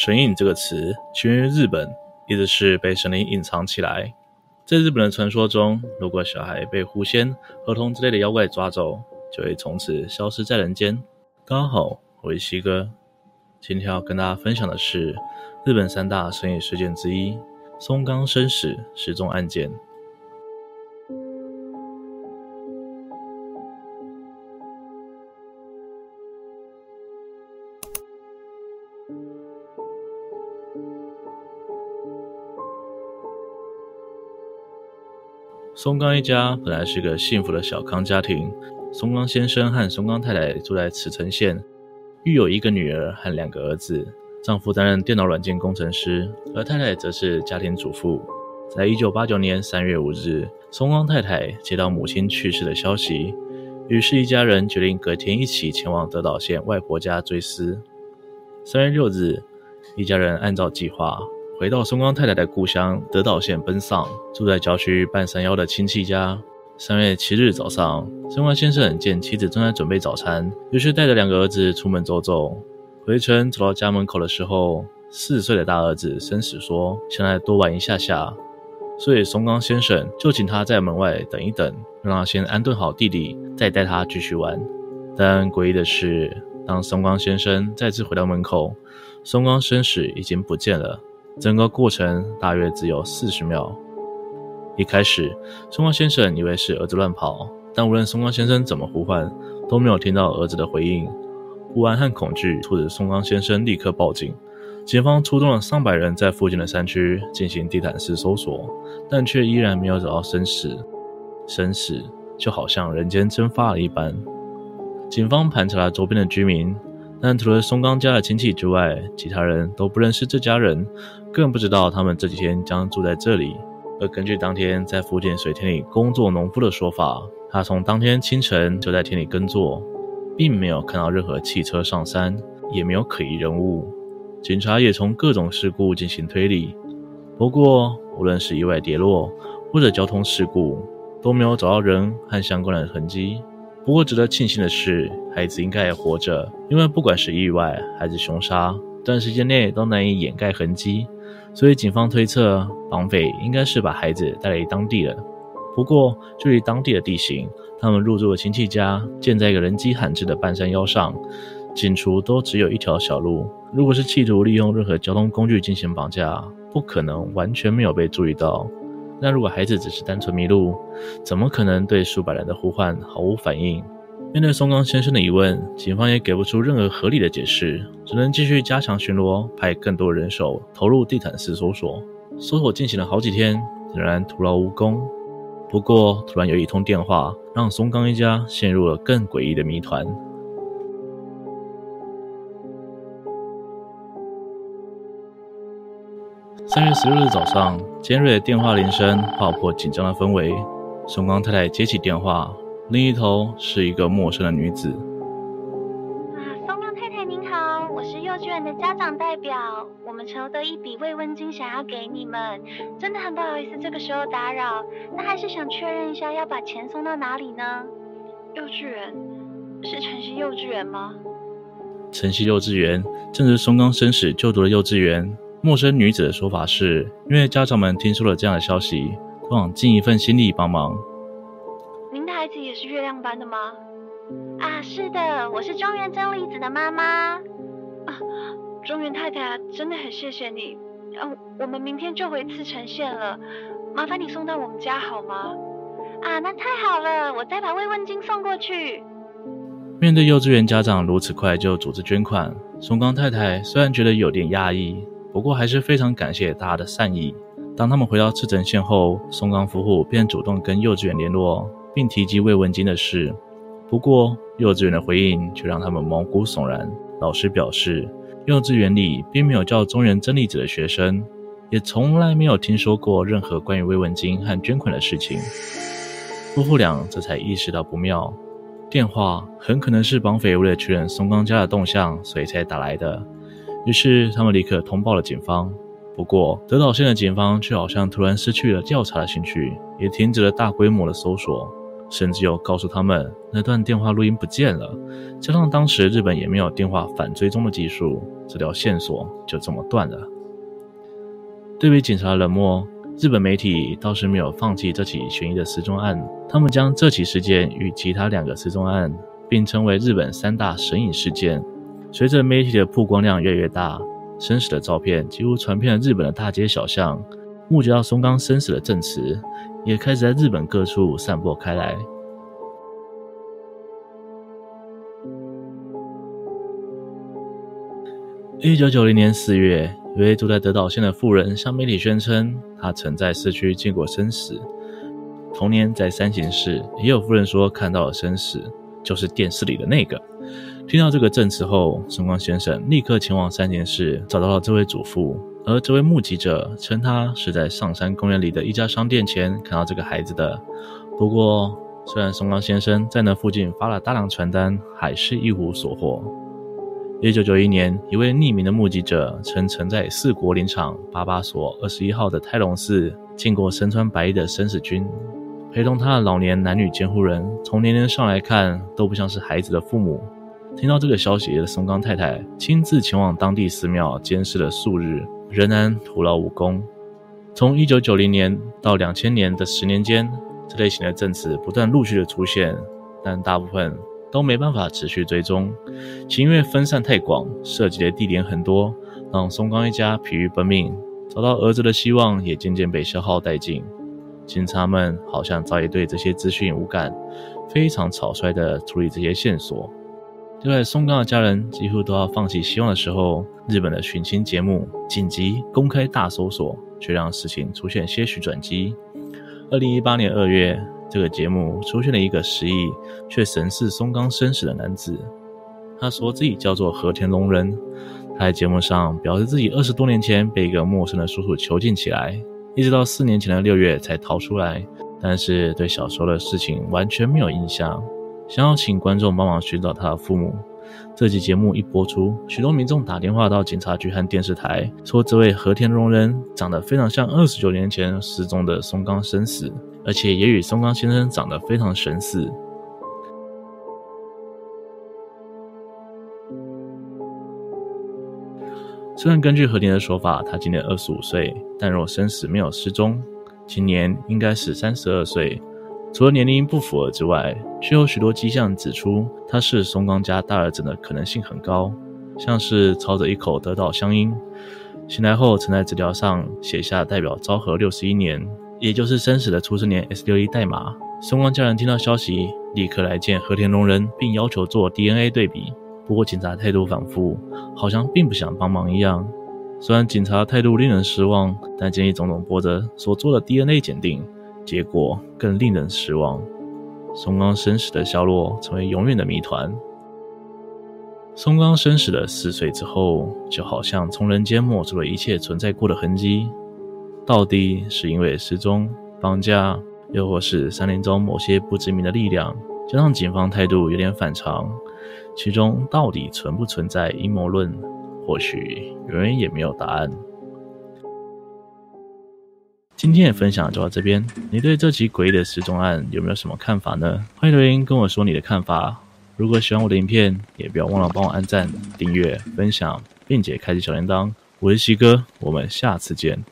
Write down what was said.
神隐这个词起源于日本，意思是被神灵隐藏起来。在日本的传说中，如果小孩被狐仙、河童之类的妖怪抓走，就会从此消失在人间。刚好我是西哥，今天要跟大家分享的是日本三大神隐事件之一——松冈生死失踪案件。松冈一家本来是个幸福的小康家庭，松冈先生和松冈太太住在茨城县，育有一个女儿和两个儿子。丈夫担任电脑软件工程师，而太太则是家庭主妇。在一九八九年三月五日，松冈太太接到母亲去世的消息，于是，一家人决定隔天一起前往德岛县外婆家追思。三月六日，一家人按照计划。回到松冈太太的故乡德岛县奔丧，住在郊区半山腰的亲戚家。三月七日早上，松冈先生见妻子正在准备早餐，于是带着两个儿子出门走走。回程走到家门口的时候，四岁的大儿子伸矢说想来多玩一下下，所以松冈先生就请他在门外等一等，让他先安顿好弟弟，再带他继续玩。但诡异的是，当松冈先生再次回到门口，松冈伸矢已经不见了。整个过程大约只有四十秒。一开始，松冈先生以为是儿子乱跑，但无论松冈先生怎么呼唤，都没有听到儿子的回应。不安和恐惧促使松冈先生立刻报警。警方出动了上百人在附近的山区进行地毯式搜索，但却依然没有找到生死。生死就好像人间蒸发了一般。警方盘查了周边的居民。但除了松冈家的亲戚之外，其他人都不认识这家人，更不知道他们这几天将住在这里。而根据当天在附近水田里工作农夫的说法，他从当天清晨就在田里耕作，并没有看到任何汽车上山，也没有可疑人物。警察也从各种事故进行推理，不过无论是意外跌落或者交通事故，都没有找到人和相关的痕迹。不过，值得庆幸的是，孩子应该也活着，因为不管是意外还是凶杀，短时间内都难以掩盖痕迹，所以警方推测绑匪应该是把孩子带离当地了。不过，距离当地的地形，他们入住的亲戚家建在一个人迹罕至的半山腰上，进出都只有一条小路。如果是企图利用任何交通工具进行绑架，不可能完全没有被注意到。那如果孩子只是单纯迷路，怎么可能对数百人的呼唤毫无反应？面对松冈先生的疑问，警方也给不出任何合理的解释，只能继续加强巡逻，派更多人手投入地毯式搜索。搜索进行了好几天，仍然徒劳无功。不过，突然有一通电话，让松冈一家陷入了更诡异的谜团。三月十六日早上，尖锐的电话铃声划破紧张的氛围。松冈太太接起电话，另一头是一个陌生的女子。啊，松冈太太您好，我是幼稚园的家长代表，我们筹得一笔慰问金，想要给你们，真的很不好意思这个时候打扰，那还是想确认一下要把钱送到哪里呢？幼稚园是晨曦幼稚园吗？晨曦幼稚园正是松冈生史就读的幼稚园。陌生女子的说法是，因为家长们听说了这样的消息，都想尽一份心力帮忙。您的孩子也是月亮班的吗？啊，是的，我是中原真理子的妈妈。啊，中原太太啊，真的很谢谢你。啊，我们明天就回茨城县了，麻烦你送到我们家好吗？啊，那太好了，我再把慰问金送过去。面对幼稚园家长如此快就组织捐款，松冈太太虽然觉得有点压抑。不过还是非常感谢大家的善意。当他们回到赤城县后，松冈夫妇便主动跟幼稚园联络，并提及慰问金的事。不过，幼稚园的回应却让他们毛骨悚然。老师表示，幼稚园里并没有叫中原真理子的学生，也从来没有听说过任何关于慰问金和捐款的事情。夫妇俩这才意识到不妙，电话很可能是绑匪为了确认松冈家的动向，所以才打来的。于是他们立刻通报了警方。不过德岛县的警方却好像突然失去了调查的兴趣，也停止了大规模的搜索。甚至又告诉他们那段电话录音不见了。加上当时日本也没有电话反追踪的技术，这条线索就这么断了。对比警察的冷漠，日本媒体倒是没有放弃这起悬疑的失踪案，他们将这起事件与其他两个失踪案并称为日本三大神隐事件。随着媒体的曝光量越来越大，生死的照片几乎传遍了日本的大街小巷，目击到松冈生死的证词也开始在日本各处散播开来。一九九零年四月，一位住在德岛县的妇人向媒体宣称，她曾在市区见过生死。同年，在山形市也有妇人说看到了生死，就是电视里的那个。听到这个证词后，松冈先生立刻前往山形市找到了这位祖父，而这位目击者称他是在上山公园里的一家商店前看到这个孩子的。不过，虽然松冈先生在那附近发了大量传单，还是一无所获。一九九一年，一位匿名的目击者称曾在四国林场八八所二十一号的泰隆寺见过身穿白衣的生死君，陪同他的老年男女监护人，从年龄上来看都不像是孩子的父母。听到这个消息的松冈太太亲自前往当地寺庙监视了数日，仍然徒劳无功。从一九九零年到两千年的十年间，这类型的证词不断陆续的出现，但大部分都没办法持续追踪，其因为分散太广，涉及的地点很多，让松冈一家疲于奔命，找到儿子的希望也渐渐被消耗殆尽。警察们好像早已对这些资讯无感，非常草率地处理这些线索。就在松冈的家人几乎都要放弃希望的时候，日本的寻亲节目紧急公开大搜索，却让事情出现些许转机。二零一八年二月，这个节目出现了一个失忆却神似松冈生死的男子，他说自己叫做和田龙人。他在节目上表示自己二十多年前被一个陌生的叔叔囚禁起来，一直到四年前的六月才逃出来，但是对小时候的事情完全没有印象。想要请观众帮忙寻找他的父母。这集节目一播出，许多民众打电话到警察局和电视台，说这位和田荣人长得非常像二十九年前失踪的松冈伸矢，而且也与松冈先生长得非常神似。虽然根据和田的说法，他今年二十五岁，但若生死没有失踪，今年应该是三十二岁。除了年龄不符合之外，却有许多迹象指出他是松冈家大儿子的可能性很高，像是操着一口德岛乡音，醒来后曾在纸条上写下代表昭和六十一年，也就是生死的出生年 S 六一代码。松冈家人听到消息，立刻来见和田龙人，并要求做 DNA 对比。不过警察态度反复，好像并不想帮忙一样。虽然警察态度令人失望，但建议种种波折所做的 DNA 鉴定。结果更令人失望，松冈伸矢的下落成为永远的谜团。松冈伸矢的死水之后，就好像从人间抹除了一切存在过的痕迹。到底是因为失踪、绑架，又或是山林中某些不知名的力量，加上警方态度有点反常，其中到底存不存在阴谋论？或许永远也没有答案。今天的分享就到这边，你对这起诡异的失踪案有没有什么看法呢？欢迎留言跟我说你的看法。如果喜欢我的影片，也不要忘了帮我按赞、订阅、分享，并且开启小铃铛。我是西哥，我们下次见。